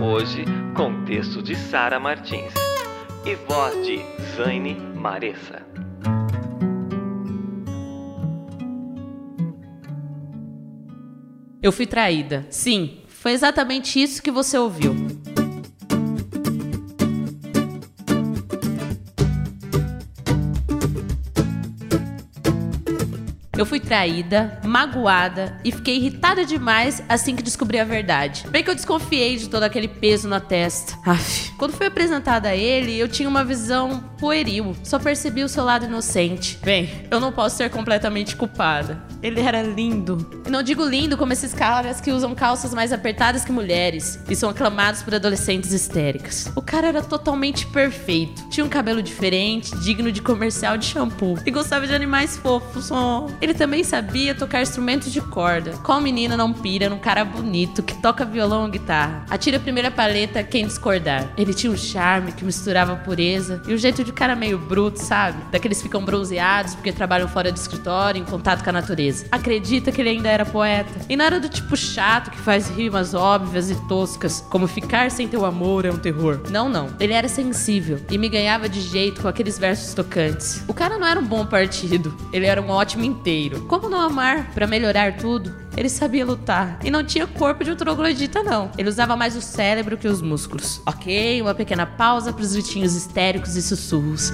Hoje, com texto de Sara Martins e voz de Zaine Maressa. Eu fui traída. Sim, foi exatamente isso que você ouviu. Eu fui traída, magoada e fiquei irritada demais assim que descobri a verdade. Bem que eu desconfiei de todo aquele peso na testa. Aff. Quando fui apresentada a ele, eu tinha uma visão pueril. Só percebi o seu lado inocente. Bem, eu não posso ser completamente culpada. Ele era lindo. E não digo lindo como esses caras que usam calças mais apertadas que mulheres e são aclamados por adolescentes histéricas. O cara era totalmente perfeito. Tinha um cabelo diferente, digno de comercial de shampoo. E gostava de animais fofos. Oh. Ele também sabia tocar instrumentos de corda. Qual menina não pira num cara bonito que toca violão ou guitarra? Atira a primeira paleta quem discordar. Ele tinha um charme que misturava pureza e um jeito de cara meio bruto, sabe? Daqueles que ficam bronzeados porque trabalham fora do escritório, em contato com a natureza. Acredita que ele ainda era poeta. E não era do tipo chato que faz rimas óbvias e toscas, como ficar sem teu amor é um terror. Não, não. Ele era sensível e me ganhava de jeito com aqueles versos tocantes. O cara não era um bom partido, ele era um ótimo inteiro. Como não amar para melhorar tudo? Ele sabia lutar e não tinha corpo de um troglodita, não. Ele usava mais o cérebro que os músculos. Ok, uma pequena pausa para os gritinhos histéricos e sussurros.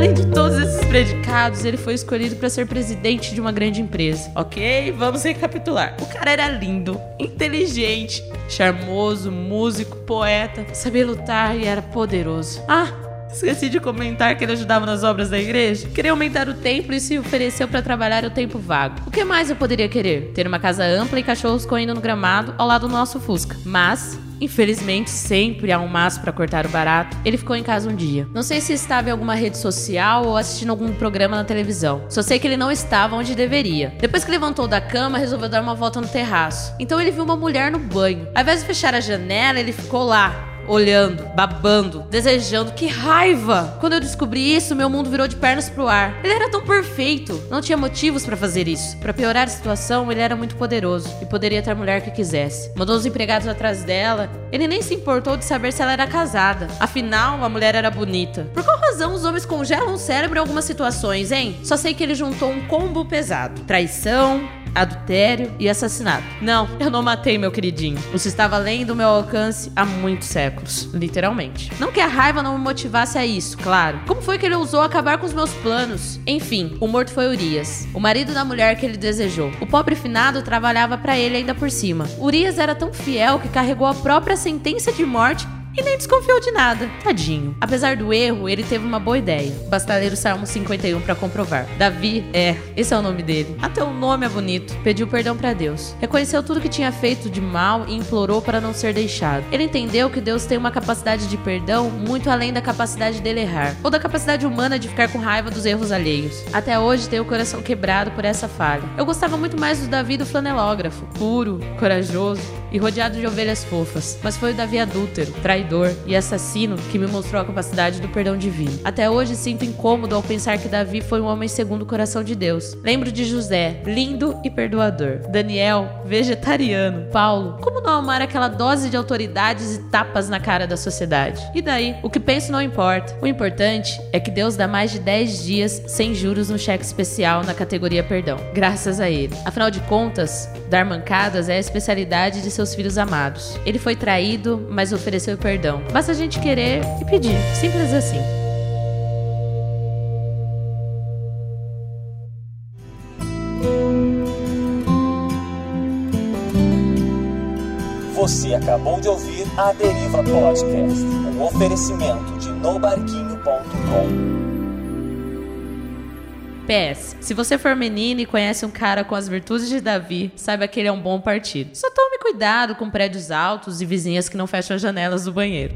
Além de todos esses predicados, ele foi escolhido para ser presidente de uma grande empresa. Ok, vamos recapitular. O cara era lindo, inteligente, charmoso, músico, poeta, sabia lutar e era poderoso. Ah, Esqueci de comentar que ele ajudava nas obras da igreja. Queria aumentar o templo e se ofereceu para trabalhar o tempo vago. O que mais eu poderia querer? Ter uma casa ampla e cachorros correndo no gramado ao lado do nosso Fusca. Mas Infelizmente, sempre há um maço para cortar o barato. Ele ficou em casa um dia. Não sei se estava em alguma rede social ou assistindo algum programa na televisão. Só sei que ele não estava onde deveria. Depois que levantou da cama, resolveu dar uma volta no terraço. Então ele viu uma mulher no banho. Ao invés de fechar a janela, ele ficou lá, olhando, babando, desejando. Que raiva! Quando eu descobri isso, meu mundo virou de pernas pro ar. Ele era tão perfeito, não tinha motivos para fazer isso. Para piorar a situação, ele era muito poderoso e poderia ter a mulher que quisesse. Mandou os empregados atrás dela. Ele nem se importou de saber se ela era casada. Afinal, a mulher era bonita. Por qual razão os homens congelam o cérebro em algumas situações, hein? Só sei que ele juntou um combo pesado: traição, adultério e assassinato. Não, eu não matei meu queridinho. Isso estava além do meu alcance há muitos séculos, literalmente. Não que a raiva não me motivasse a isso, claro. Como foi que ele ousou acabar com os meus planos? Enfim, o morto foi Urias, o marido da mulher que ele desejou. O pobre finado trabalhava para ele ainda por cima. Urias era tão fiel que carregou a própria sentença de morte e nem desconfiou de nada. Tadinho. Apesar do erro, ele teve uma boa ideia. Basta ler o Salmo 51 para comprovar. Davi, é, esse é o nome dele. Até o nome é bonito. Pediu perdão para Deus. Reconheceu tudo que tinha feito de mal e implorou para não ser deixado. Ele entendeu que Deus tem uma capacidade de perdão muito além da capacidade dele errar, ou da capacidade humana de ficar com raiva dos erros alheios. Até hoje tem o coração quebrado por essa falha. Eu gostava muito mais do Davi do flanelógrafo, puro, corajoso e rodeado de ovelhas fofas. Mas foi o Davi adúltero, traidor e assassino que me mostrou a capacidade do perdão divino. Até hoje sinto incômodo ao pensar que Davi foi um homem segundo o coração de Deus. Lembro de José, lindo e perdoador. Daniel, vegetariano. Paulo, como não amar aquela dose de autoridades e tapas na cara da sociedade? E daí? O que penso não importa. O importante é que Deus dá mais de 10 dias sem juros no cheque especial na categoria perdão. Graças a ele. Afinal de contas, Dar mancadas é a especialidade de seus filhos amados. Ele foi traído, mas ofereceu perdão. Basta a gente querer e pedir. Simples assim. Você acabou de ouvir a Deriva Podcast, um oferecimento de nobarquinho.com. PS, se você for menino e conhece um cara com as virtudes de Davi, saiba que ele é um bom partido. Só tome cuidado com prédios altos e vizinhas que não fecham as janelas do banheiro.